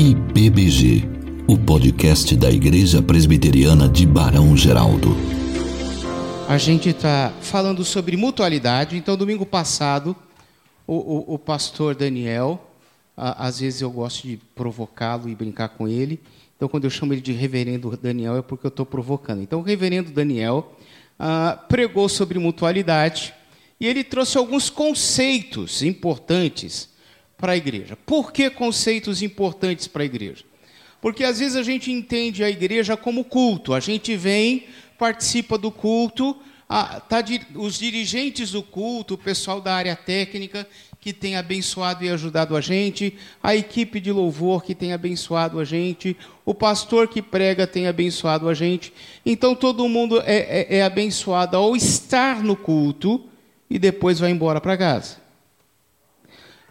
IPBG, o podcast da Igreja Presbiteriana de Barão Geraldo. A gente está falando sobre mutualidade. Então, domingo passado, o, o, o pastor Daniel, a, às vezes eu gosto de provocá-lo e brincar com ele. Então, quando eu chamo ele de reverendo Daniel, é porque eu estou provocando. Então, o reverendo Daniel ah, pregou sobre mutualidade e ele trouxe alguns conceitos importantes para a igreja. Por que conceitos importantes para a igreja? Porque às vezes a gente entende a igreja como culto. A gente vem, participa do culto, a, tá, os dirigentes do culto, o pessoal da área técnica que tem abençoado e ajudado a gente, a equipe de louvor que tem abençoado a gente, o pastor que prega tem abençoado a gente. Então todo mundo é, é, é abençoado ao estar no culto e depois vai embora para casa.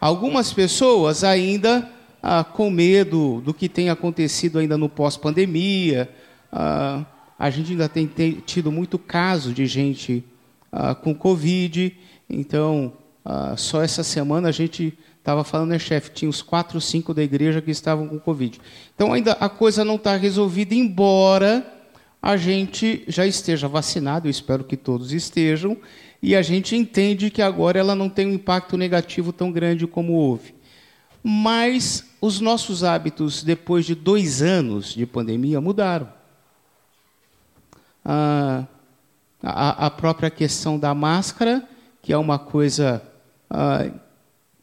Algumas pessoas ainda ah, com medo do que tem acontecido ainda no pós-pandemia. Ah, a gente ainda tem, tido muito caso de gente ah, com Covid. Então, ah, só essa semana a gente estava falando, né, chefe? Tinha uns quatro, cinco da igreja que estavam com Covid. Então, ainda a coisa não está resolvida, embora a gente já esteja vacinado, eu espero que todos estejam, e a gente entende que agora ela não tem um impacto negativo tão grande como houve. Mas os nossos hábitos, depois de dois anos de pandemia, mudaram. Ah, a, a, própria questão da máscara, que é uma coisa ah,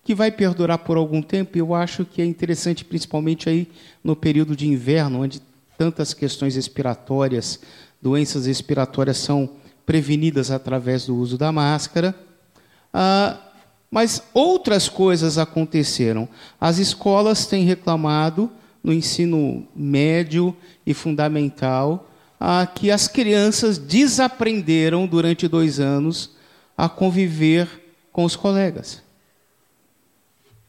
que vai perdurar por algum tempo, eu acho que é interessante, principalmente aí no período de inverno, onde tantas questões respiratórias, doenças respiratórias são prevenidas através do uso da máscara. Ah, mas outras coisas aconteceram. As escolas têm reclamado no ensino médio e fundamental ah, que as crianças desaprenderam durante dois anos a conviver com os colegas.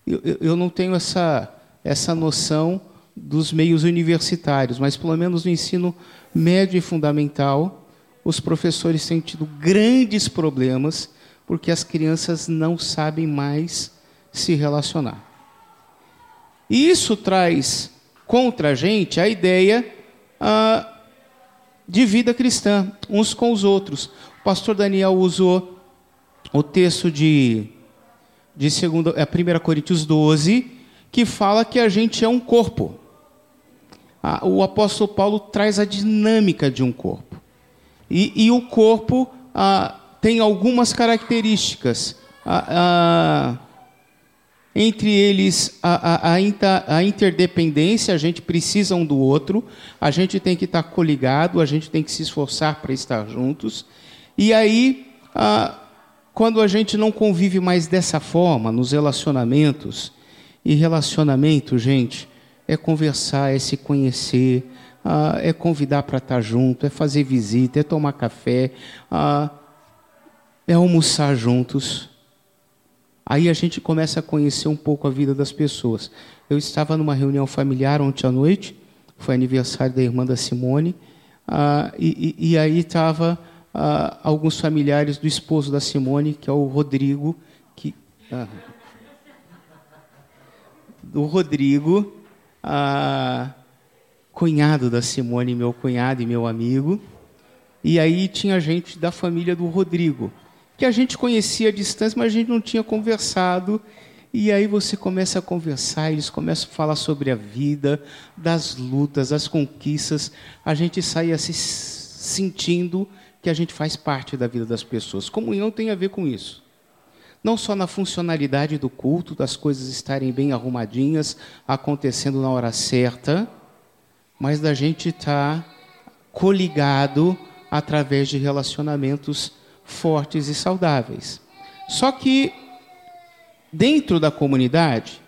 Eu, eu não tenho essa, essa noção dos meios universitários, mas pelo menos no ensino médio e fundamental, os professores têm tido grandes problemas porque as crianças não sabem mais se relacionar. E isso traz contra a gente a ideia ah, de vida cristã, uns com os outros. O pastor Daniel usou o texto de, de segunda, é, 1 Coríntios 12, que fala que a gente é um corpo. O apóstolo Paulo traz a dinâmica de um corpo. E, e o corpo ah, tem algumas características. Ah, ah, entre eles, a, a, a, interdependência, a gente precisa um do outro, a gente tem que estar coligado, a gente tem que se esforçar para estar juntos. E aí, quando a gente não convive mais dessa forma, nos relacionamentos, e relacionamento, gente, é conversar, é se conhecer, ah, é convidar para estar junto, é fazer visita, é tomar café, ah, é almoçar juntos. Aí a gente começa a conhecer um pouco a vida das pessoas. Eu estava numa reunião familiar ontem à noite, foi aniversário da irmã da Simone, ah, e, e, e, aí estava ah, alguns familiares do esposo da Simone, que é o Rodrigo, que ah, do Rodrigo, ah, cunhado da Simone, meu cunhado e meu amigo. E aí tinha gente da família do Rodrigo, que a gente conhecia à distância, mas a gente não tinha conversado. E aí você começa a conversar, eles começam a falar sobre a vida, das lutas, das conquistas. A gente sai assim sentindo que a gente faz parte da vida das pessoas. Comunhão tem a ver com isso. Não só na funcionalidade do culto, das coisas estarem bem arrumadinhas, acontecendo na hora certa, mas da gente estar tá coligado através de relacionamentos fortes e saudáveis. Só que dentro da comunidade,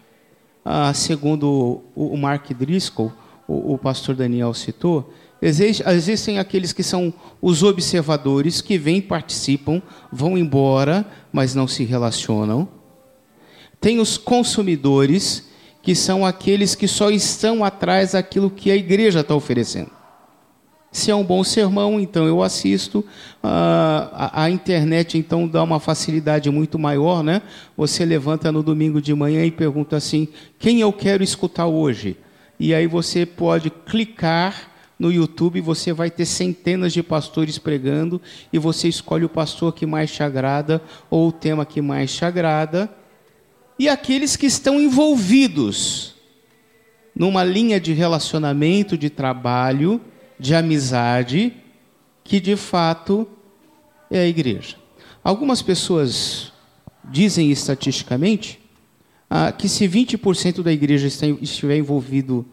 ah, segundo o Mark Driscoll, o, pastor Daniel citou, existem aqueles que são os observadores que vêm, participam, vão embora, mas não se relacionam. Tem os consumidores que são aqueles que só estão atrás daquilo que a igreja está oferecendo. Se é um bom sermão, então eu assisto. Uh, a, a, internet, então, dá uma facilidade muito maior, né? Você levanta no domingo de manhã e pergunta assim: quem eu quero escutar hoje? e aí você pode clicar no YouTube, você vai ter centenas de pastores pregando e você escolhe o pastor que mais te agrada ou o tema que mais te agrada. E aqueles que estão envolvidos numa linha de relacionamento, de trabalho, de amizade, que de fato é a igreja. Algumas pessoas dizem estatisticamente ah, que se 20% da igreja estiver envolvido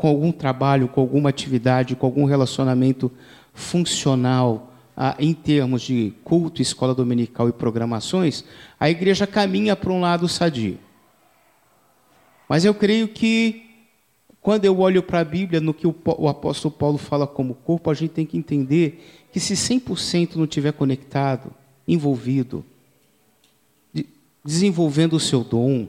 com algum trabalho, com alguma atividade, com algum relacionamento funcional ah, em termos de culto, escola dominical e programações, a igreja caminha para um lado sadio. Mas eu creio que quando eu olho para a Bíblia, no que o, apóstolo Paulo fala como corpo, a gente tem que entender que se 100% não estiver conectado, envolvido, desenvolvendo o seu dom,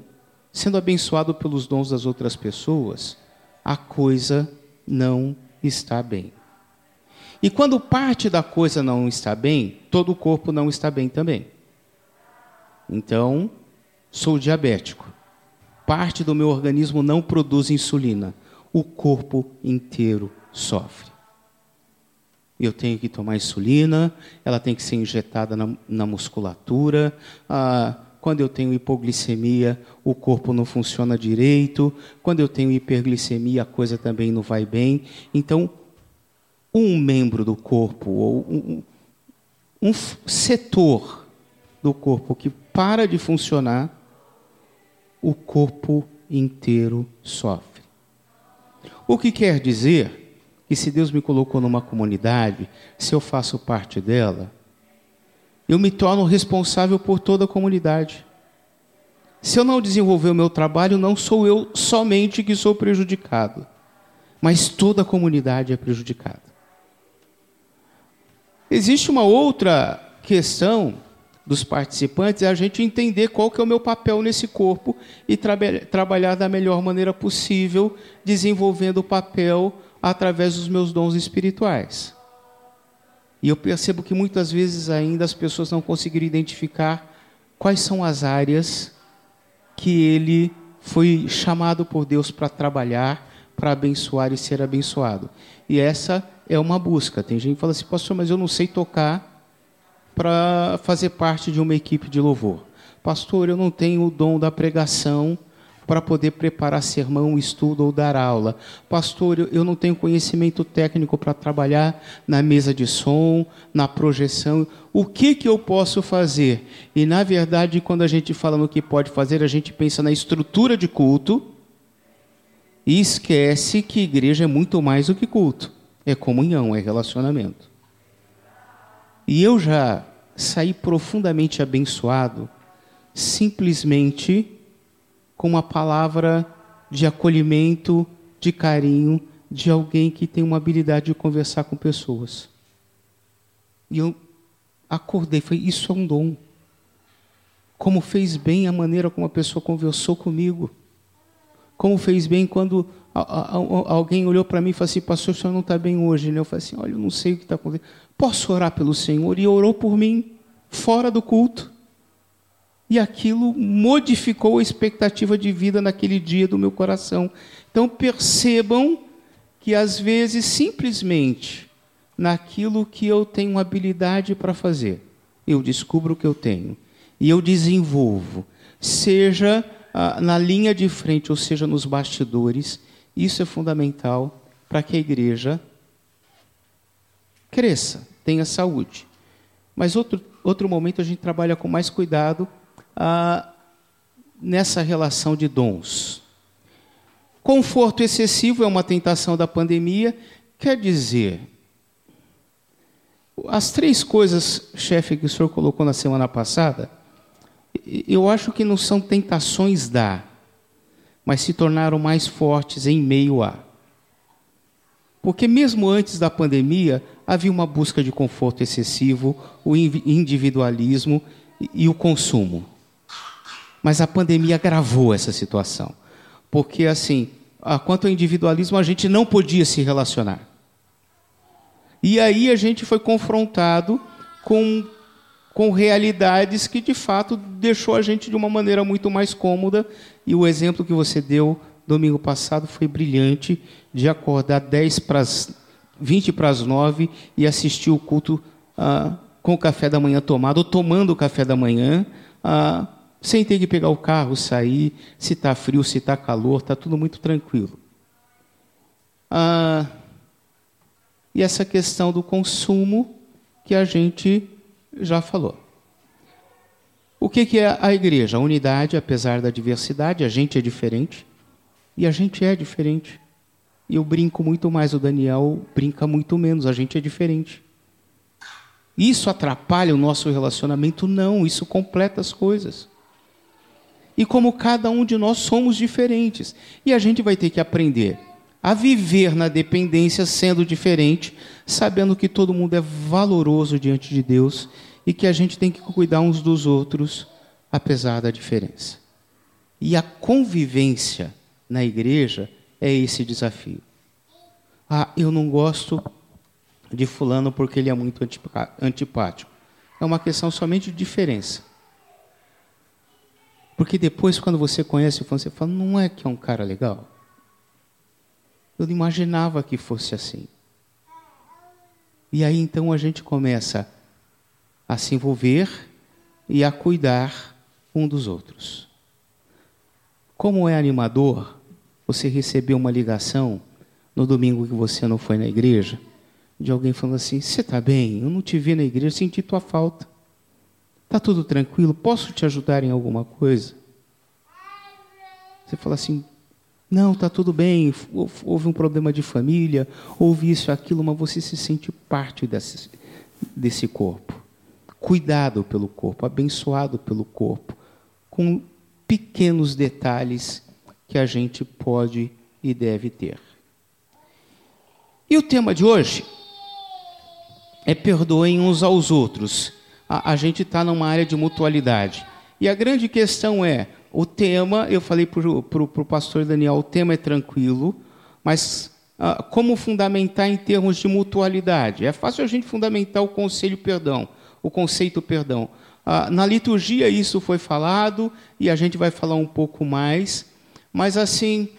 sendo abençoado pelos dons das outras pessoas, a coisa não está bem. E quando parte da coisa não está bem, todo o corpo não está bem também. Então, sou diabético. Parte do meu organismo não produz insulina. O corpo inteiro sofre. Eu tenho que tomar insulina, ela tem que ser injetada na, na musculatura. Ah, quando eu tenho hipoglicemia, o corpo não funciona direito. Quando eu tenho hiperglicemia, a coisa também não vai bem. Então, um membro do corpo, ou um, um setor do corpo que para de funcionar, o corpo inteiro sofre. O que quer dizer que se Deus me colocou numa comunidade, se eu faço parte dela, eu me torno responsável por toda a comunidade. Se eu não desenvolver o meu trabalho, não sou eu somente que sou prejudicado, mas toda a comunidade é prejudicada. Existe uma outra questão dos participantes, é a gente entender qual que é o meu papel nesse corpo e tra trabalhar da melhor maneira possível, desenvolvendo o papel através dos meus dons espirituais. E eu percebo que muitas vezes ainda as pessoas não conseguiram identificar quais são as áreas que ele foi chamado por Deus para trabalhar, para abençoar e ser abençoado. E essa é uma busca. Tem gente que fala assim, pastor, mas eu não sei tocar para fazer parte de uma equipe de louvor. Pastor, eu não tenho o dom da pregação para poder preparar sermão, estudo ou dar aula. Pastor, eu não tenho conhecimento técnico para trabalhar na mesa de som, na projeção. O que, que eu posso fazer? E, na verdade, quando a gente fala no que pode fazer, a gente pensa na estrutura de culto e esquece que igreja é muito mais do que culto. É comunhão, é relacionamento. E eu já saí profundamente abençoado simplesmente com uma palavra de acolhimento, de carinho, de alguém que tem uma habilidade de conversar com pessoas. E eu acordei, falei, isso é um dom. Como fez bem a maneira como a pessoa conversou comigo. Como fez bem quando alguém olhou para mim e falou assim, pastor, o senhor não está bem hoje. Né? Eu falei assim, olha, eu não sei o que está acontecendo. Posso orar pelo Senhor? E orou por mim, fora do culto e aquilo modificou a expectativa de vida naquele dia do meu coração. Então percebam que às vezes simplesmente naquilo que eu tenho habilidade para fazer, eu descubro o que eu tenho e eu desenvolvo, seja ah, na linha de frente ou seja nos bastidores, isso é fundamental para que a igreja cresça, tenha saúde. Mas outro, outro momento a gente trabalha com mais cuidado ah, nessa relação de dons. Conforto excessivo é uma tentação da pandemia, quer dizer, as três coisas, chefe, que o senhor colocou na semana passada, eu acho que não são tentações da, mas se tornaram mais fortes em meio a. Porque mesmo antes da pandemia, havia uma busca de conforto excessivo, o individualismo e o consumo. Mas a pandemia agravou essa situação. Porque, assim, quanto ao individualismo, a gente não podia se relacionar. E aí a gente foi confrontado com, com realidades que, de fato, deixou a gente de uma maneira muito mais cômoda. E o exemplo que você deu domingo passado foi brilhante de acordar 10 para as 20 para as 9 e assistir o culto ah, com o café da manhã tomado, ou tomando o café da manhã, ah, sem ter que pegar o carro, sair, se está frio, se está calor, está tudo muito tranquilo. Ah, e essa questão do consumo que a gente já falou. O que, que é a igreja? A unidade, apesar da diversidade, a gente é diferente. E a gente é diferente. E eu brinco muito mais, o Daniel brinca muito menos, a gente é diferente. Isso atrapalha o nosso relacionamento? Não, isso completa as coisas. E como cada um de nós somos diferentes. E a gente vai ter que aprender a viver na dependência sendo diferente, sabendo que todo mundo é valoroso diante de Deus e que a gente tem que cuidar uns dos outros, apesar da diferença. E a convivência na igreja é esse desafio. Ah, eu não gosto de Fulano porque ele é muito antipático. É uma questão somente de diferença. Porque depois, quando você conhece o Fulano, você fala: não é que é um cara legal? Eu não imaginava que fosse assim. E aí então a gente começa a se envolver e a cuidar um dos outros. Como é animador você receber uma ligação no domingo que você não foi na igreja, de alguém falando assim: Você está bem? Eu não te vi na igreja, senti tua falta. Está tudo tranquilo? Posso te ajudar em alguma coisa? Você fala assim: Não, está tudo bem. Houve um problema de família, houve isso, aquilo, mas você se sente parte desse, desse corpo cuidado pelo corpo, abençoado pelo corpo, com pequenos detalhes que a gente pode e deve ter. E o tema de hoje é perdoem uns aos outros. A, a gente está numa área de mutualidade. E a grande questão é: o tema, eu falei para o pastor Daniel, o tema é tranquilo, mas ah, como fundamentar em termos de mutualidade? É fácil a gente fundamentar o conselho perdão o conceito perdão. Ah, na liturgia isso foi falado e a gente vai falar um pouco mais, mas assim,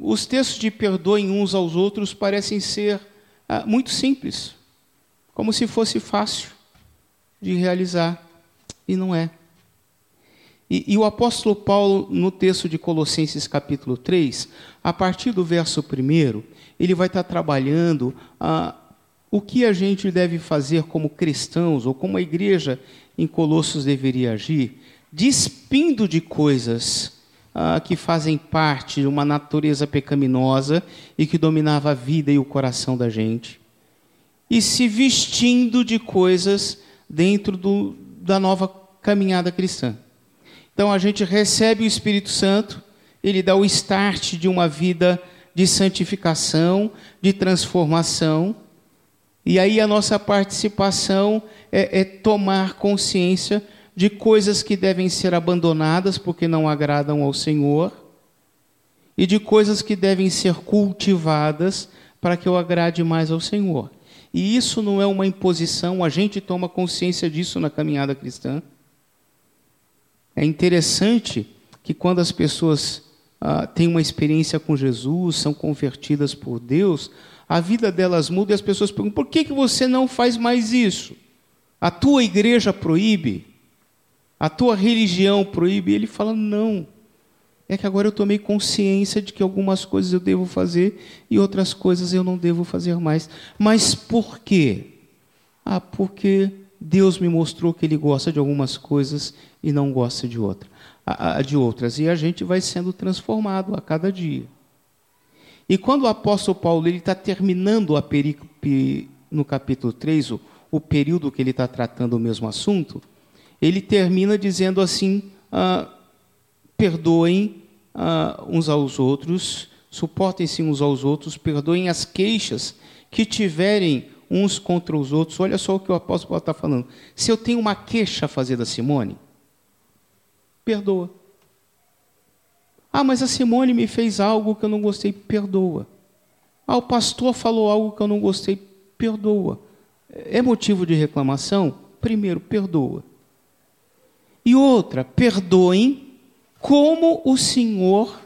os textos de perdoem uns aos outros parecem ser ah, muito simples, como se fosse fácil de realizar, e não é. E, e, o apóstolo Paulo, no texto de Colossenses capítulo 3, a partir do verso 1, ele vai estar trabalhando ah, o que a gente deve fazer como cristãos, ou como a igreja em Colossos deveria agir, despindo de coisas ah, que fazem parte de uma natureza pecaminosa e que dominava a vida e o coração da gente, e se vestindo de coisas dentro do, da nova caminhada cristã. Então a gente recebe o Espírito Santo, ele dá o start de uma vida de santificação, de transformação, e aí a nossa participação é, é, tomar consciência de coisas que devem ser abandonadas porque não agradam ao Senhor e de coisas que devem ser cultivadas para que eu agrade mais ao Senhor. E isso não é uma imposição, a gente toma consciência disso na caminhada cristã. É interessante que quando as pessoas ah, têm uma experiência com Jesus, são convertidas por Deus, a vida delas muda e as pessoas perguntam: por que, que você não faz mais isso? A tua igreja proíbe? A tua religião proíbe? E ele fala: não. É que agora eu tomei consciência de que algumas coisas eu devo fazer e outras coisas eu não devo fazer mais. Mas por quê? Ah, porque Deus me mostrou que Ele gosta de algumas coisas e não gosta de, outra, de outras. E a gente vai sendo transformado a cada dia. E quando o apóstolo Paulo está terminando a perícope no capítulo 3, o, o período que ele está tratando o mesmo assunto, ele termina dizendo assim: ah, perdoem ah, uns aos outros, suportem-se uns aos outros, perdoem as queixas que tiverem uns contra os outros. Olha só o que o apóstolo Paulo está falando. Se eu tenho uma queixa a fazer da Simone, perdoa. Ah, mas a Simone me fez algo que eu não gostei, perdoa. Ah, o pastor falou algo que eu não gostei, perdoa. É motivo de reclamação? Primeiro, perdoa. E outra, perdoem como o Senhor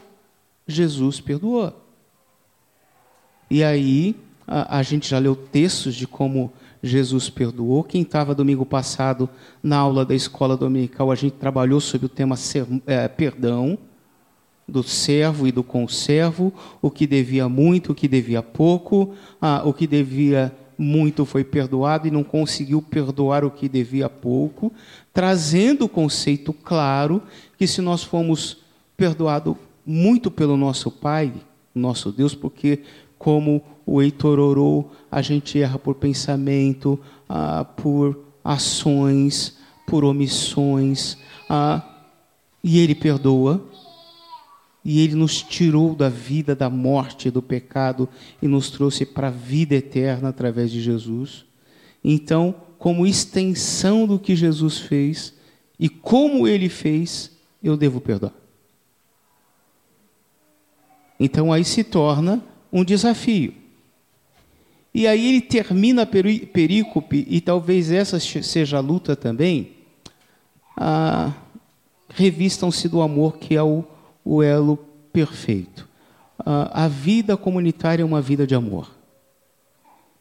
Jesus perdoou. E aí, a, a gente já leu textos de como Jesus perdoou. Quem estava domingo passado na aula da escola dominical, a gente trabalhou sobre o tema ser, é, perdão do servo e do conservo, o que devia muito, o que devia pouco, ah, o que devia muito foi perdoado e não conseguiu perdoar o que devia pouco, trazendo o conceito claro que se nós fomos perdoados muito pelo nosso Pai, nosso Deus, porque como o Heitor orou, a gente erra por pensamento, ah, por ações, por omissões, ah, e Ele perdoa e ele nos tirou da vida, da morte, do pecado e nos trouxe para a vida eterna através de Jesus. Então, como extensão do que Jesus fez e como ele fez, eu devo perdoar. Então aí se torna um desafio. E aí ele termina a perícope, e talvez essa seja a luta também. Ah, revistam-se do amor que é o o elo perfeito. a vida comunitária é uma vida de amor.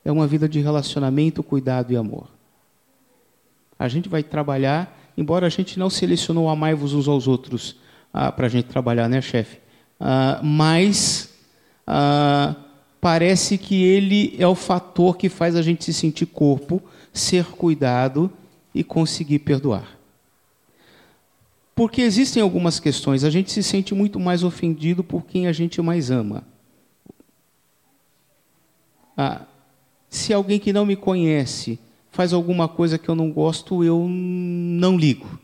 É uma vida de relacionamento, cuidado e amor. A gente vai trabalhar, embora a gente não selecionou amai-vos uns aos outros ah, para a gente trabalhar, né, chefe? Ah, mas ah, parece que ele é o fator que faz a gente se sentir corpo, ser cuidado e conseguir perdoar. Porque existem algumas questões, a gente se sente muito mais ofendido por quem a gente mais ama. Ah, se alguém que não me conhece faz alguma coisa que eu não gosto, eu não ligo.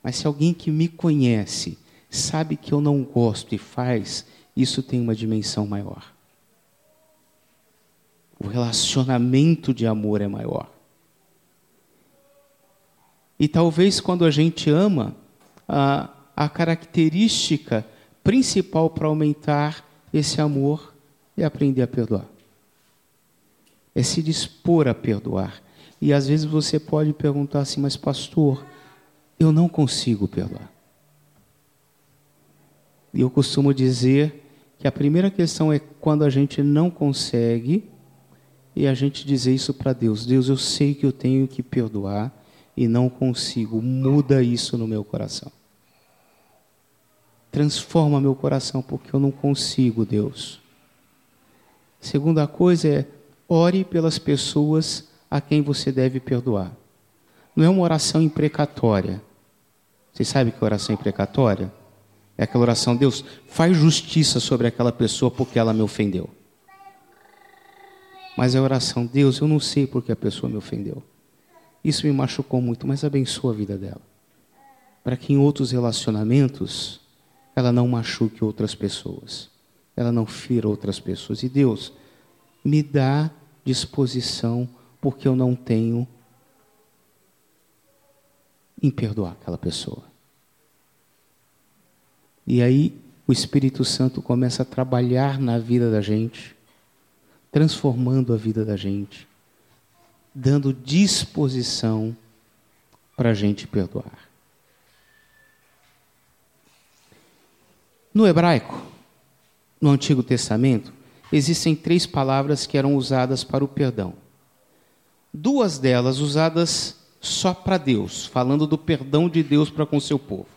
Mas se alguém que me conhece sabe que eu não gosto e faz, isso tem uma dimensão maior. O relacionamento de amor é maior. E talvez quando a gente ama, a, a característica principal para aumentar esse amor é aprender a perdoar. É se dispor a perdoar. E às vezes você pode perguntar assim, mas pastor, eu não consigo perdoar. E eu costumo dizer que a primeira questão é quando a gente não consegue e a gente dizer isso para Deus: Deus, eu sei que eu tenho que perdoar, e não consigo. Muda isso no meu coração. Transforma meu coração, porque eu não consigo, Deus. Segunda coisa é ore pelas pessoas a quem você deve perdoar. Não é uma oração imprecatória. Vocês sabem que oração imprecatória? É aquela oração, Deus, faz justiça sobre aquela pessoa porque ela me ofendeu. Mas é a oração, Deus, eu não sei porque a pessoa me ofendeu. Isso me machucou muito, mas abençoa a vida dela. Para que em outros relacionamentos ela não machuque outras pessoas, ela não fira outras pessoas. E Deus, me dá disposição, porque eu não tenho em perdoar aquela pessoa. E aí o Espírito Santo começa a trabalhar na vida da gente, transformando a vida da gente dando disposição para a gente perdoar. No hebraico, no Antigo Testamento, existem três palavras que eram usadas para o perdão. Duas delas usadas só para Deus, falando do perdão de Deus para com seu povo.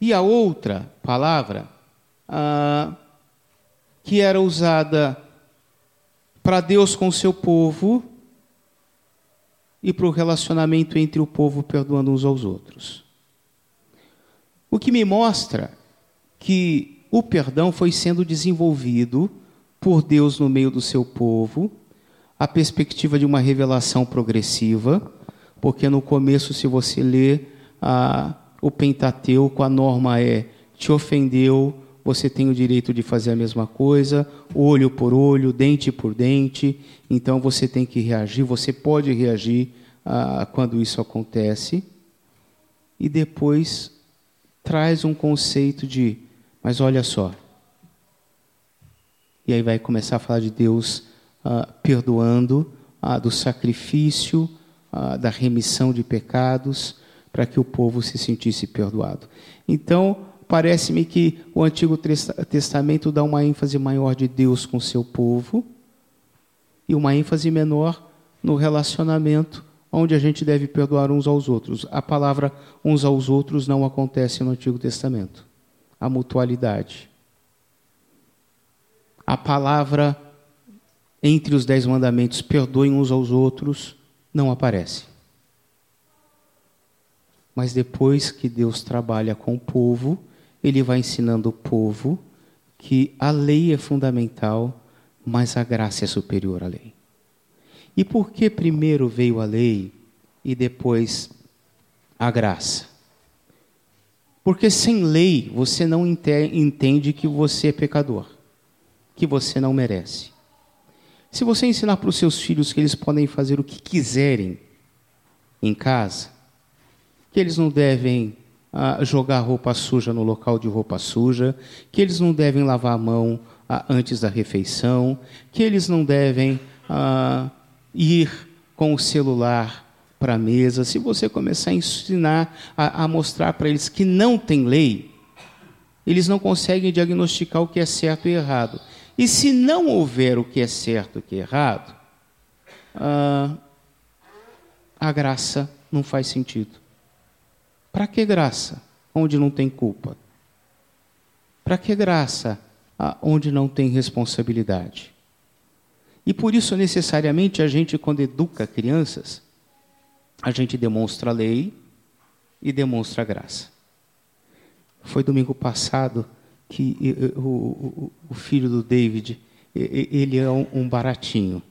E a outra palavra, ah, que era usada para Deus com seu povo, e para o relacionamento entre o povo perdoando uns aos outros. O que me mostra que o perdão foi sendo desenvolvido por Deus no meio do seu povo, a perspectiva de uma revelação progressiva, porque no começo, se você ler a, o Pentateuco, a norma é: te ofendeu, você tem o direito de fazer a mesma coisa, olho por olho, dente por dente, então você tem que reagir, você pode reagir ah, quando isso acontece, e depois traz um conceito de, mas olha só. E aí vai começar a falar de Deus ah, perdoando, ah, do sacrifício, ah, da remissão de pecados, para que o povo se sentisse perdoado. Então, parece-me que o Antigo Testamento dá uma ênfase maior de Deus com seu povo e uma ênfase menor no relacionamento onde a gente deve perdoar uns aos outros. A palavra uns aos outros não acontece no Antigo Testamento. A mutualidade. A palavra entre os dez mandamentos, perdoem uns aos outros, não aparece. Mas depois que Deus trabalha com o povo, ele vai ensinando o povo que a lei é fundamental, mas a graça é superior à lei. E por que primeiro veio a lei e depois a graça? Porque sem lei você não entende que você é pecador, que você não merece. Se você ensinar para os seus filhos que eles podem fazer o que quiserem em casa, que eles não devem ah, jogar roupa suja no local de roupa suja, que eles não devem lavar a mão ah, antes da refeição, que eles não devem ah, ir com o celular para a mesa, se você começar a ensinar, a, a mostrar para eles que não tem lei, eles não conseguem diagnosticar o que é certo e errado. E se não houver o que é certo e o que é errado, ah, a graça não faz sentido. Para que graça onde não tem culpa? Para que graça onde não tem responsabilidade? E por isso, necessariamente, a gente, quando educa crianças, a gente demonstra a lei e demonstra a graça. Foi domingo passado que o, o, filho do David, ele é um, baratinho.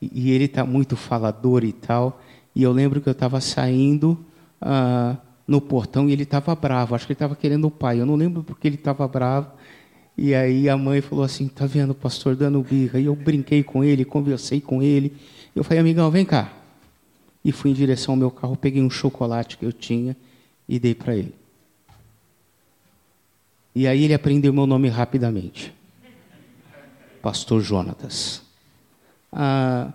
E ele está muito falador e tal. E eu lembro que eu estava saindo ah, no portão e ele estava bravo. Acho que ele estava querendo o pai. Eu não lembro porque ele estava bravo. E aí a mãe falou assim: tá vendo o pastor dando birra? E eu brinquei com ele, conversei com ele. Eu falei, amigão, vem cá. E fui em direção ao meu carro, peguei um chocolate que eu tinha e dei para ele. E aí ele aprendeu meu nome rapidamente. Pastor Jonatas. Ah,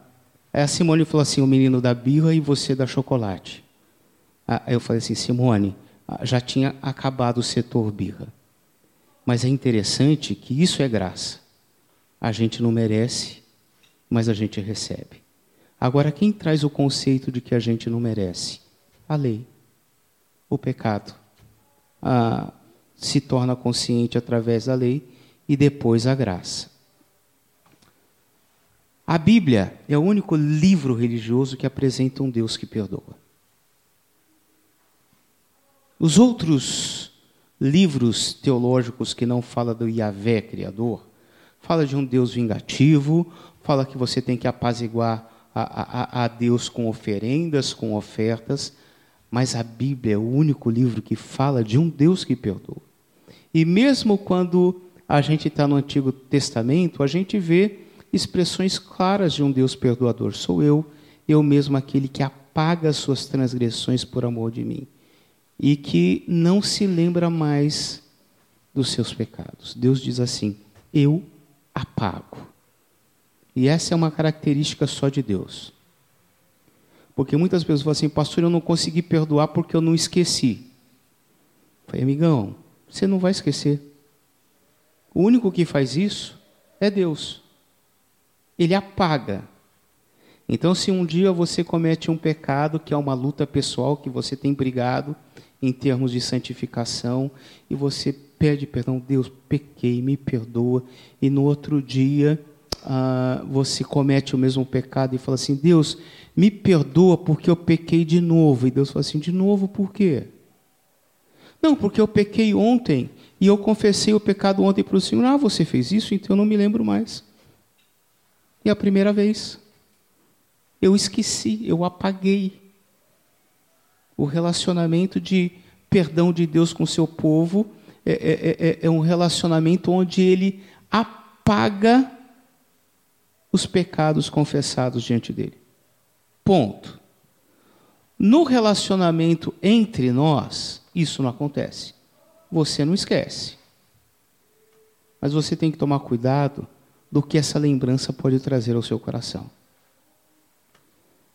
a Simone falou assim: o menino da birra e você da chocolate. Ah, eu falei assim: Simone, ah, já tinha acabado o setor birra. Mas é interessante que isso é graça. A gente não merece, mas a gente recebe. Agora, quem traz o conceito de que a gente não merece? A lei, o pecado. Ah, se torna consciente através da lei e depois a graça. A Bíblia é o único livro religioso que apresenta um Deus que perdoa. Os outros livros teológicos que não fala do Yahvé Criador, fala de um Deus vingativo, fala que você tem que apaziguar a, a, Deus com oferendas, com ofertas, mas a Bíblia é o único livro que fala de um Deus que perdoa. E mesmo quando a gente está no Antigo Testamento, a gente vê expressões claras de um Deus perdoador. Sou eu, eu mesmo aquele que apaga as suas transgressões por amor de mim e que não se lembra mais dos seus pecados. Deus diz assim: Eu apago. E essa é uma característica só de Deus. Porque muitas pessoas falam assim, pastor, eu não consegui perdoar porque eu não esqueci. Eu falei, amigão, você não vai esquecer. O único que faz isso é Deus. Ele apaga. Então, se um dia você comete um pecado, que é uma luta pessoal, que você tem brigado em termos de santificação, e você pede perdão, Deus, pequei, me perdoa, e no outro dia ah, você comete o mesmo pecado e fala assim: Deus, me perdoa porque eu pequei de novo. E Deus fala assim: de novo por quê? Não, porque eu pequei ontem e eu confessei o pecado ontem para o Senhor. Ah, você fez isso, então eu não me lembro mais. E a primeira vez. Eu esqueci, eu apaguei. O relacionamento de perdão de Deus com o seu povo é, é, é, é um relacionamento onde ele apaga os pecados confessados diante dele. Ponto. No relacionamento entre nós, isso não acontece. Você não esquece. Mas você tem que tomar cuidado do que essa lembrança pode trazer ao seu coração.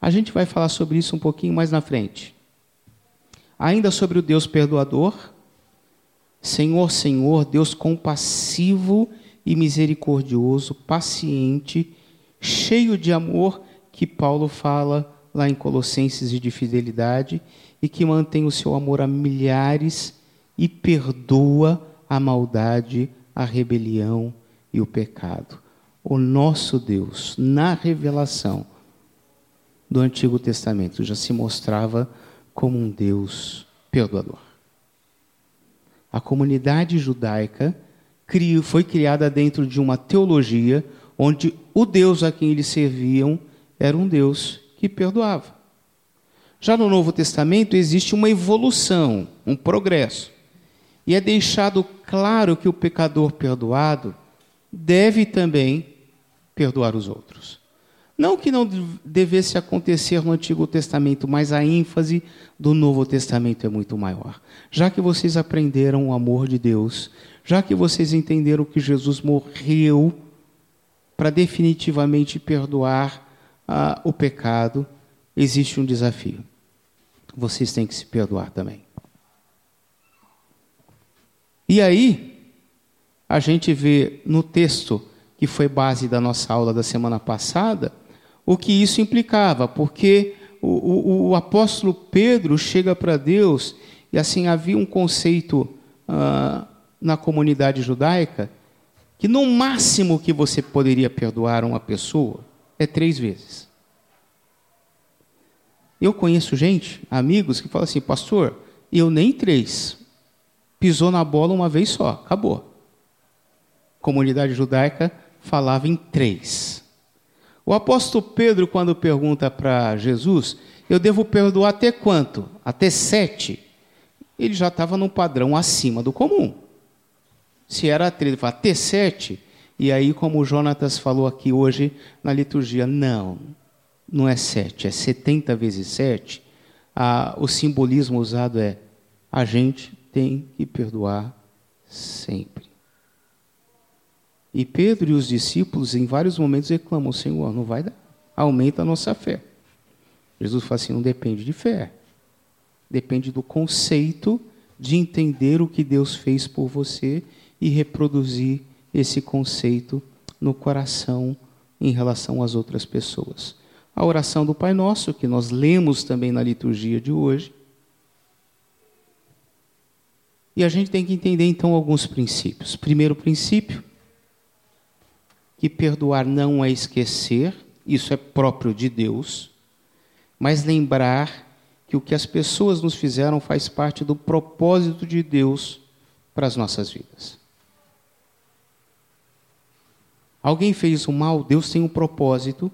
A gente vai falar sobre isso um pouquinho mais na frente. Ainda sobre o Deus perdoador, Senhor, Senhor, Deus compassivo e misericordioso, paciente, cheio de amor, que Paulo fala lá em Colossenses e de fidelidade, e que mantém o seu amor a milhares e perdoa a maldade, a rebelião e o pecado. O nosso Deus, na revelação do Antigo Testamento, já se mostrava como um Deus perdoador. A comunidade judaica foi criada dentro de uma teologia onde o Deus a quem eles serviam era um Deus que perdoava. Já no Novo Testamento existe uma evolução, um progresso. E é deixado claro que o pecador perdoado deve também perdoar os outros. Não que não devesse acontecer no Antigo Testamento, mas a ênfase do Novo Testamento é muito maior. Já que vocês aprenderam o amor de Deus, já que vocês entenderam que Jesus morreu para definitivamente perdoar ah, o pecado, existe um desafio. Vocês têm que se perdoar também. E aí, a gente vê no texto que foi base da nossa aula da semana passada, o que isso implicava, porque o, o, o apóstolo Pedro chega para Deus e assim havia um conceito ah, na comunidade judaica que no máximo que você poderia perdoar uma pessoa é três vezes. Eu conheço gente, amigos, que falam assim, pastor, eu nem três. Pisou na bola uma vez só, acabou. Comunidade judaica falava em três. O apóstolo Pedro, quando pergunta para Jesus, eu devo perdoar até quanto? Até sete. Ele já estava num padrão acima do comum. Se era três, ele fala, até sete. E aí, como o Jonatas falou aqui hoje na liturgia, não, não é sete, é 70 vezes sete. Ah, o simbolismo usado é a gente tem que perdoar sempre. E Pedro e os discípulos, em vários momentos, reclamam: Senhor, não vai dar, aumenta a nossa fé. Jesus fala assim: não depende de fé, depende do conceito de entender o que Deus fez por você e reproduzir esse conceito no coração em relação às outras pessoas. A oração do Pai Nosso, que nós lemos também na liturgia de hoje. E a gente tem que entender então alguns princípios. Primeiro princípio, que perdoar não é esquecer, isso é próprio de Deus, mas lembrar que o que as pessoas nos fizeram faz parte do propósito de Deus para as nossas vidas. Alguém fez o mal, Deus tem um propósito,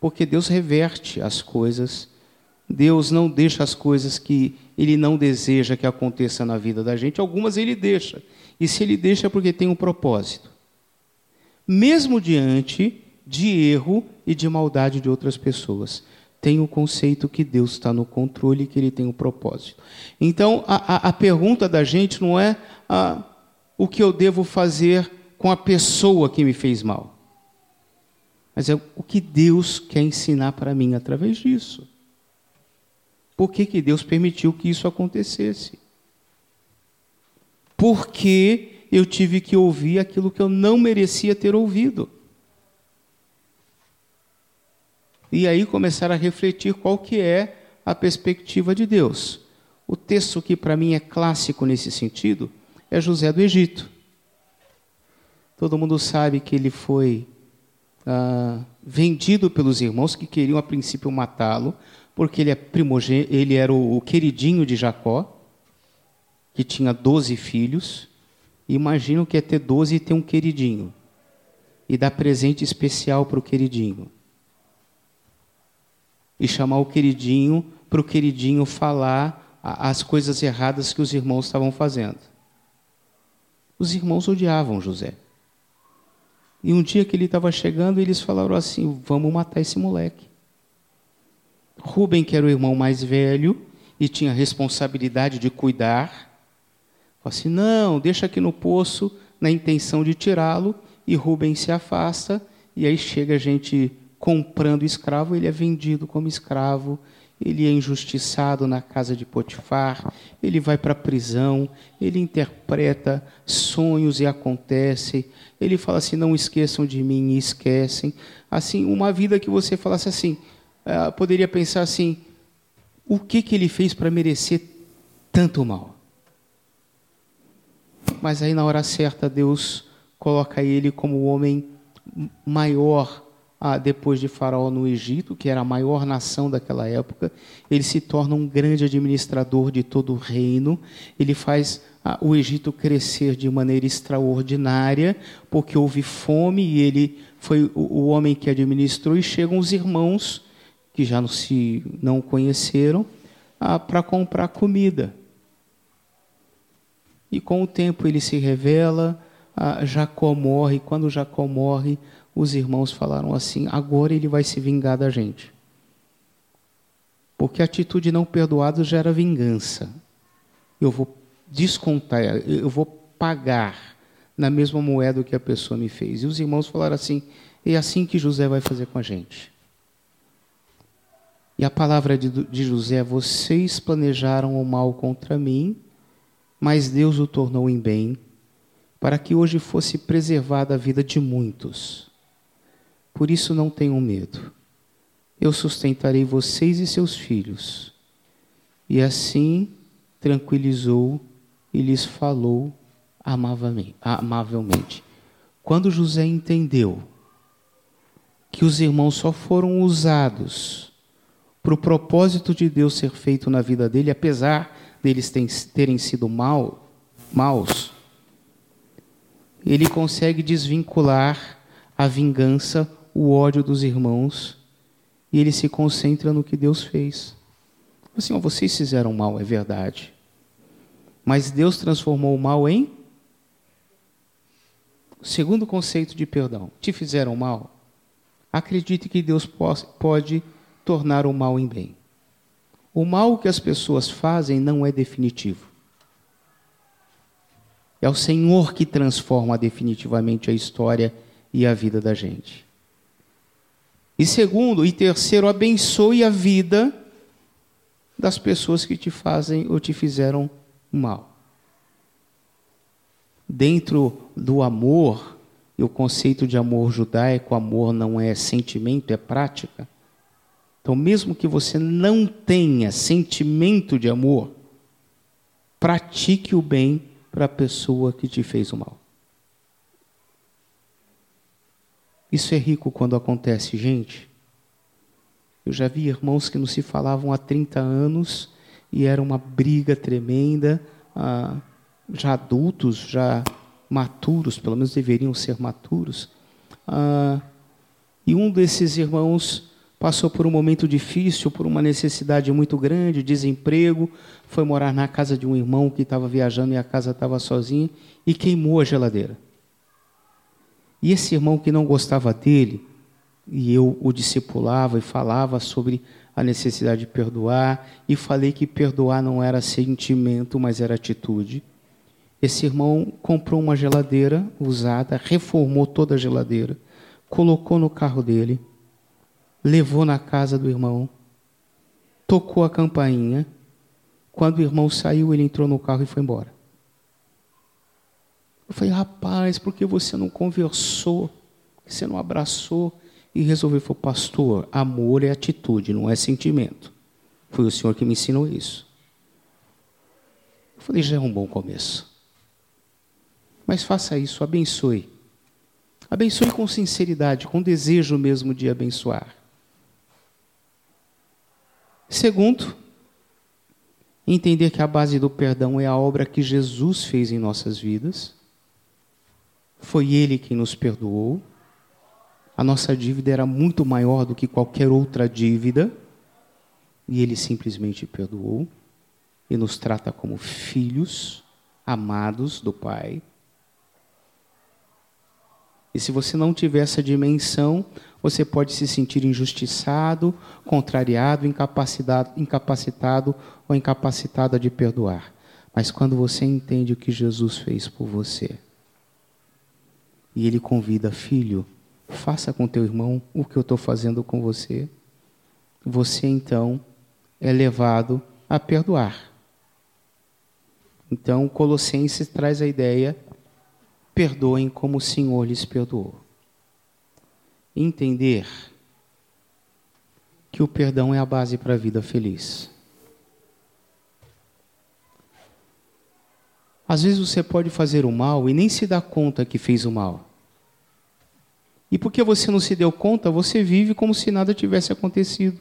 porque Deus reverte as coisas. Deus não deixa as coisas que Ele não deseja que aconteça na vida da gente. Algumas Ele deixa. E se Ele deixa é porque tem um propósito. Mesmo diante de erro e de maldade de outras pessoas. Tem o conceito que Deus está no controle e que Ele tem um propósito. Então, a, a, a pergunta da gente não é ah, o que eu devo fazer com a pessoa que me fez mal. Mas é o que Deus quer ensinar para mim através disso. Por que, que Deus permitiu que isso acontecesse? Porque eu tive que ouvir aquilo que eu não merecia ter ouvido. E aí começar a refletir qual que é a perspectiva de Deus. O texto que para mim é clássico nesse sentido é José do Egito. Todo mundo sabe que ele foi ah, vendido pelos irmãos que queriam a princípio matá-lo, porque ele, é ele era o, o queridinho de Jacó, que tinha doze filhos. Imagina o que é ter doze e ter um queridinho. E dar presente especial para o queridinho. E chamar o queridinho para o queridinho falar as coisas erradas que os irmãos estavam fazendo. Os irmãos odiavam José. E um dia que ele estava chegando, eles falaram assim: vamos matar esse moleque. Rubem, que era o irmão mais velho e tinha responsabilidade de cuidar, falou assim: não, deixa aqui no poço, na intenção de tirá-lo. E Rubem se afasta, e aí chega a gente comprando escravo, ele é vendido como escravo, ele é injustiçado na casa de Potifar, ele vai para a prisão, ele interpreta sonhos e acontece, ele fala assim: não esqueçam de mim e esquecem. Assim, uma vida que você falasse assim, uh, poderia pensar assim: o que, que ele fez para merecer tanto mal? Mas aí, na hora certa, Deus coloca ele como o homem maior depois de Faraó no Egito, que era a maior nação daquela época, ele se torna um grande administrador de todo o reino. Ele faz ah, o Egito crescer de maneira extraordinária, porque houve fome e ele foi o, homem que administrou. E chegam os irmãos que já não se não conheceram ah, para comprar comida. E com o tempo ele se revela. Ah, Jacó morre. Quando Jacó morre, os irmãos falaram assim: agora ele vai se vingar da gente. Porque a atitude não perdoada gera vingança. Eu vou descontar, eu vou pagar na mesma moeda que a pessoa me fez. E os irmãos falaram assim: é assim que José vai fazer com a gente. E a palavra de, de José: vocês planejaram o mal contra mim, mas Deus o tornou em bem, para que hoje fosse preservada a vida de muitos. Por isso não tenham medo. Eu sustentarei vocês e seus filhos. E assim tranquilizou e lhes falou amavelmente. Quando José entendeu que os irmãos só foram usados para o propósito de Deus ser feito na vida dele, apesar deles terem sido mal, maus, ele consegue desvincular a vingança o ódio dos irmãos e ele se concentra no que Deus fez. Assim, ó, vocês fizeram mal, é verdade. Mas Deus transformou o mal em segundo conceito de perdão. Te fizeram mal? Acredite que Deus pode tornar o mal em bem. O mal que as pessoas fazem não é definitivo. É o Senhor que transforma definitivamente a história e a vida da gente. E segundo e terceiro, abençoe a vida das pessoas que te fazem ou te fizeram mal. Dentro do amor, e o conceito de amor judaico, amor não é sentimento, é prática. Então, mesmo que você não tenha sentimento de amor, pratique o bem para a pessoa que te fez o mal. Isso é rico quando acontece, gente. Eu já vi irmãos que não se falavam há 30 anos e era uma briga tremenda, ah, já adultos, já maturos, pelo menos deveriam ser maturos. Ah, e um desses irmãos passou por um momento difícil, por uma necessidade muito grande, desemprego, foi morar na casa de um irmão que estava viajando e a casa estava sozinha e queimou a geladeira. E esse irmão que não gostava dele, e eu o discipulava e falava sobre a necessidade de perdoar, e falei que perdoar não era sentimento, mas era atitude. Esse irmão comprou uma geladeira usada, reformou toda a geladeira, colocou no carro dele, levou na casa do irmão, tocou a campainha. Quando o irmão saiu, ele entrou no carro e foi embora. Eu falei, rapaz, por que você não conversou? Você não abraçou e resolveu? Falei, pastor, amor é atitude, não é sentimento. Foi o senhor que me ensinou isso. Eu falei, já é um bom começo. Mas faça isso, abençoe. Abençoe com sinceridade, com desejo mesmo de abençoar. Segundo, entender que a base do perdão é a obra que Jesus fez em nossas vidas. Foi Ele quem nos perdoou. A nossa dívida era muito maior do que qualquer outra dívida. E Ele simplesmente perdoou. E nos trata como filhos amados do Pai. E se você não tiver essa dimensão, você pode se sentir injustiçado, contrariado, incapacitado, incapacitado ou incapacitada de perdoar. Mas quando você entende o que Jesus fez por você, e ele convida, filho, faça com teu irmão o que eu estou fazendo com você. Você então é levado a perdoar. Então, Colossenses traz a ideia: perdoem como o Senhor lhes perdoou. Entender que o perdão é a base para a vida feliz. Às vezes você pode fazer o mal e nem se dá conta que fez o mal. E porque você não se deu conta, você vive como se nada tivesse acontecido.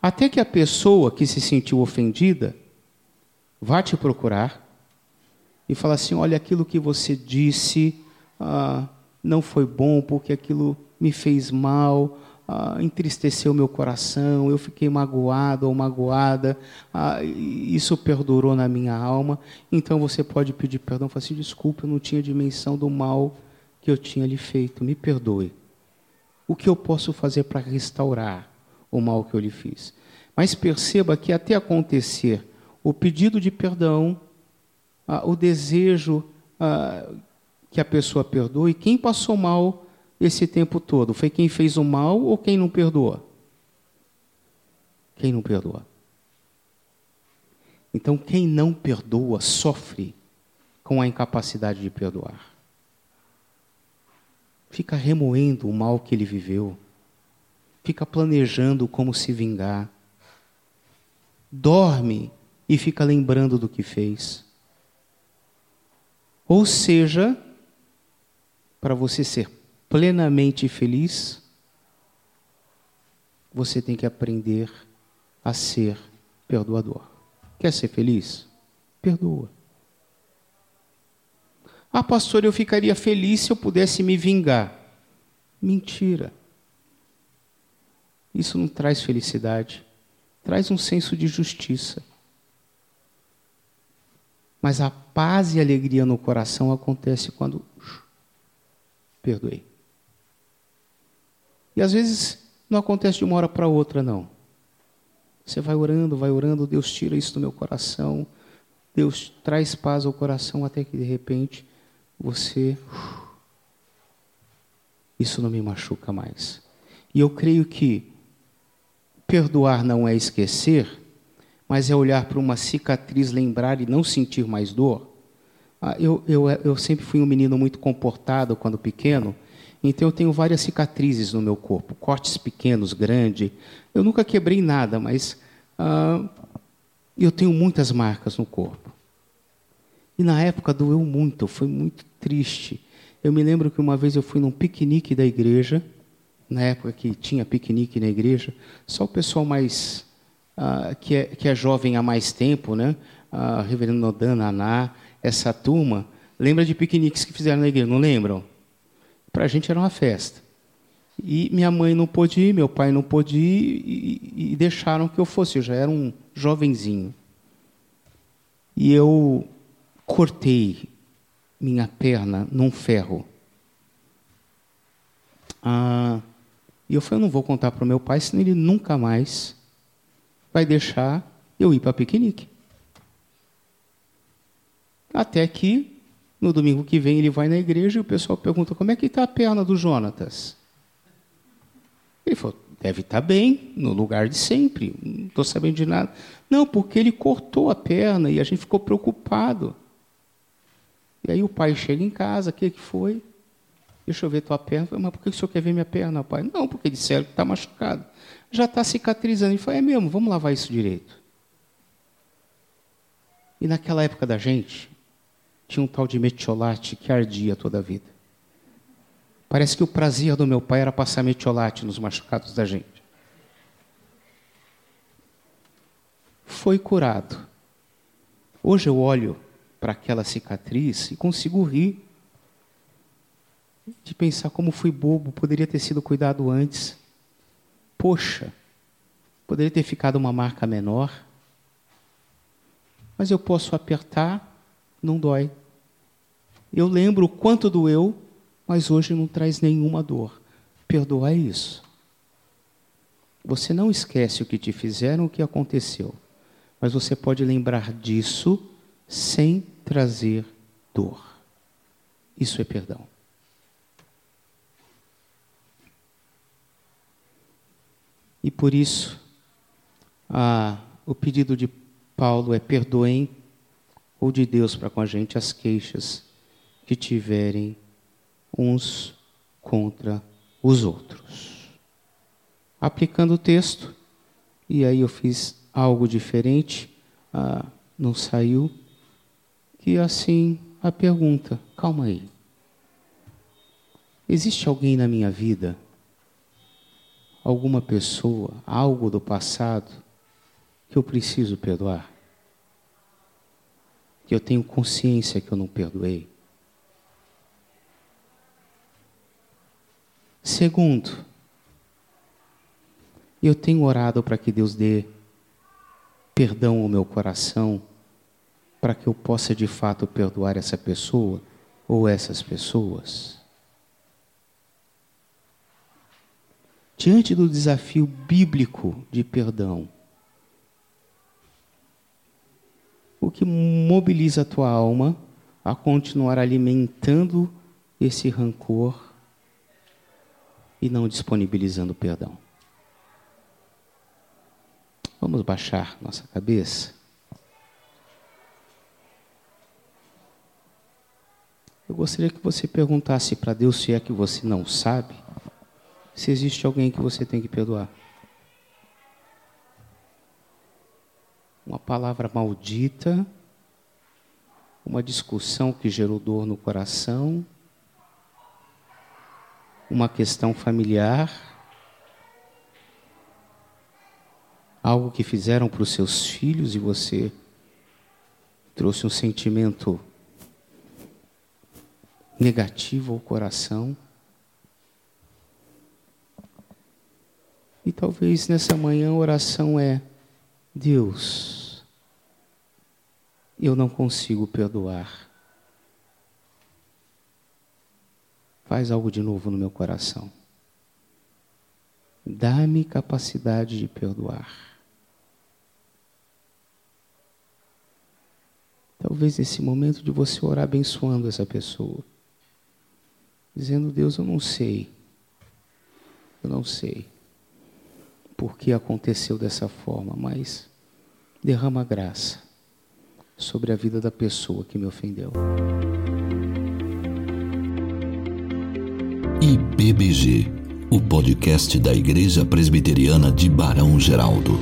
Até que a pessoa que se sentiu ofendida vá te procurar e falar assim: olha, aquilo que você disse ah, não foi bom porque aquilo me fez mal, ah, entristeceu meu coração, eu fiquei magoado ou magoada, ah, isso perdurou na minha alma. Então você pode pedir perdão, falar assim: desculpa, eu não tinha dimensão do mal que eu tinha lhe feito, me perdoe. O que eu posso fazer para restaurar o mal que eu lhe fiz? Mas perceba que até acontecer o pedido de perdão, ah, o desejo ah, que a pessoa perdoe, quem passou mal esse tempo todo? Foi quem fez o mal ou quem não perdoa? Quem não perdoa. Então, quem não perdoa sofre com a incapacidade de perdoar. Fica remoendo o mal que ele viveu. Fica planejando como se vingar. Dorme e fica lembrando do que fez. Ou seja, para você ser plenamente feliz, você tem que aprender a ser perdoador. Quer ser feliz? Perdoa. Ah, pastor, eu ficaria feliz se eu pudesse me vingar. Mentira. Isso não traz felicidade, traz um senso de justiça. Mas a paz e alegria no coração acontece quando perdoei. E às vezes não acontece de uma hora para outra, não. Você vai orando, vai orando, Deus tira isso do meu coração, Deus traz paz ao coração até que de repente você. Isso não me machuca mais. E eu creio que perdoar não é esquecer, mas é olhar para uma cicatriz, lembrar e não sentir mais dor. Ah, eu, eu, eu sempre fui um menino muito comportado quando pequeno, então eu tenho várias cicatrizes no meu corpo, cortes pequenos, grandes. Eu nunca quebrei nada, mas ah, eu tenho muitas marcas no corpo. E na época doeu muito, foi muito triste. Eu me lembro que uma vez eu fui num piquenique da igreja, na época que tinha piquenique na igreja, só o pessoal mais ah, que, é, que é jovem há mais tempo, né? Ah, Reverendo Nodan, Naná, essa turma, lembra de piqueniques que fizeram na igreja, não lembram? Para a gente era uma festa. E minha mãe não pôde ir, meu pai não pôde ir, e, e deixaram que eu fosse. Eu já era um jovenzinho. E eu cortei minha perna num ferro. Ah, e eu falei, eu não vou contar para o meu pai, senão ele nunca mais vai deixar eu ir para piquenique. Até que no domingo que vem ele vai na igreja e o pessoal pergunta como é que está a perna do Jonatas. Ele falou, deve estar tá bem, no lugar de sempre, não estou sabendo de nada. Não, porque ele cortou a perna e a gente ficou preocupado. E aí o pai chega em casa, o que, que foi? Deixa eu ver tua perna. Mas por que o senhor quer ver minha perna, pai? Não, porque disseram que está machucado. Já está cicatrizando. Ele falou, é mesmo, vamos lavar isso direito. E naquela época da gente, tinha um tal de metiolate que ardia toda a vida. Parece que o prazer do meu pai era passar metiolate nos machucados da gente. Foi curado. Hoje eu olho para aquela cicatriz e consigo rir de pensar como fui bobo, poderia ter sido cuidado antes. Poxa, poderia ter ficado uma marca menor. Mas eu posso apertar não dói. Eu lembro o quanto doeu, mas hoje não traz nenhuma dor. Perdoar é isso. Você não esquece o que te fizeram, o que aconteceu, mas você pode lembrar disso sem trazer dor. Isso é perdão. E por isso, a, o pedido de Paulo é perdoem, ou de Deus para com a gente, as queixas que tiverem uns contra os outros. Aplicando o texto, e aí eu fiz algo diferente, ah, não saiu, que assim a pergunta, calma aí. Existe alguém na minha vida, alguma pessoa, algo do passado que eu preciso perdoar? Que eu tenho consciência que eu não perdoei? Segundo, eu tenho orado para que Deus dê perdão ao meu coração, para que eu possa de fato perdoar essa pessoa ou essas pessoas. Diante do desafio bíblico de perdão, o que mobiliza a tua alma a continuar alimentando esse rancor e não disponibilizando perdão? Vamos baixar nossa cabeça. Eu gostaria que você perguntasse para Deus se é que você não sabe, se existe alguém que você tem que perdoar. Uma palavra maldita, uma discussão que gerou dor no coração, uma questão familiar, algo que fizeram para os seus filhos e você trouxe um sentimento negativo ao coração. E talvez nessa manhã a oração é: Deus, eu não consigo perdoar. Faz algo de novo no meu coração. Dá-me capacidade de perdoar. Talvez nesse momento de você orar abençoando essa pessoa, dizendo: Deus, eu não sei, eu não sei por que aconteceu dessa forma, mas derrama graça sobre a vida da pessoa que me ofendeu. IBBG, o podcast da Igreja Presbiteriana de Barão Geraldo.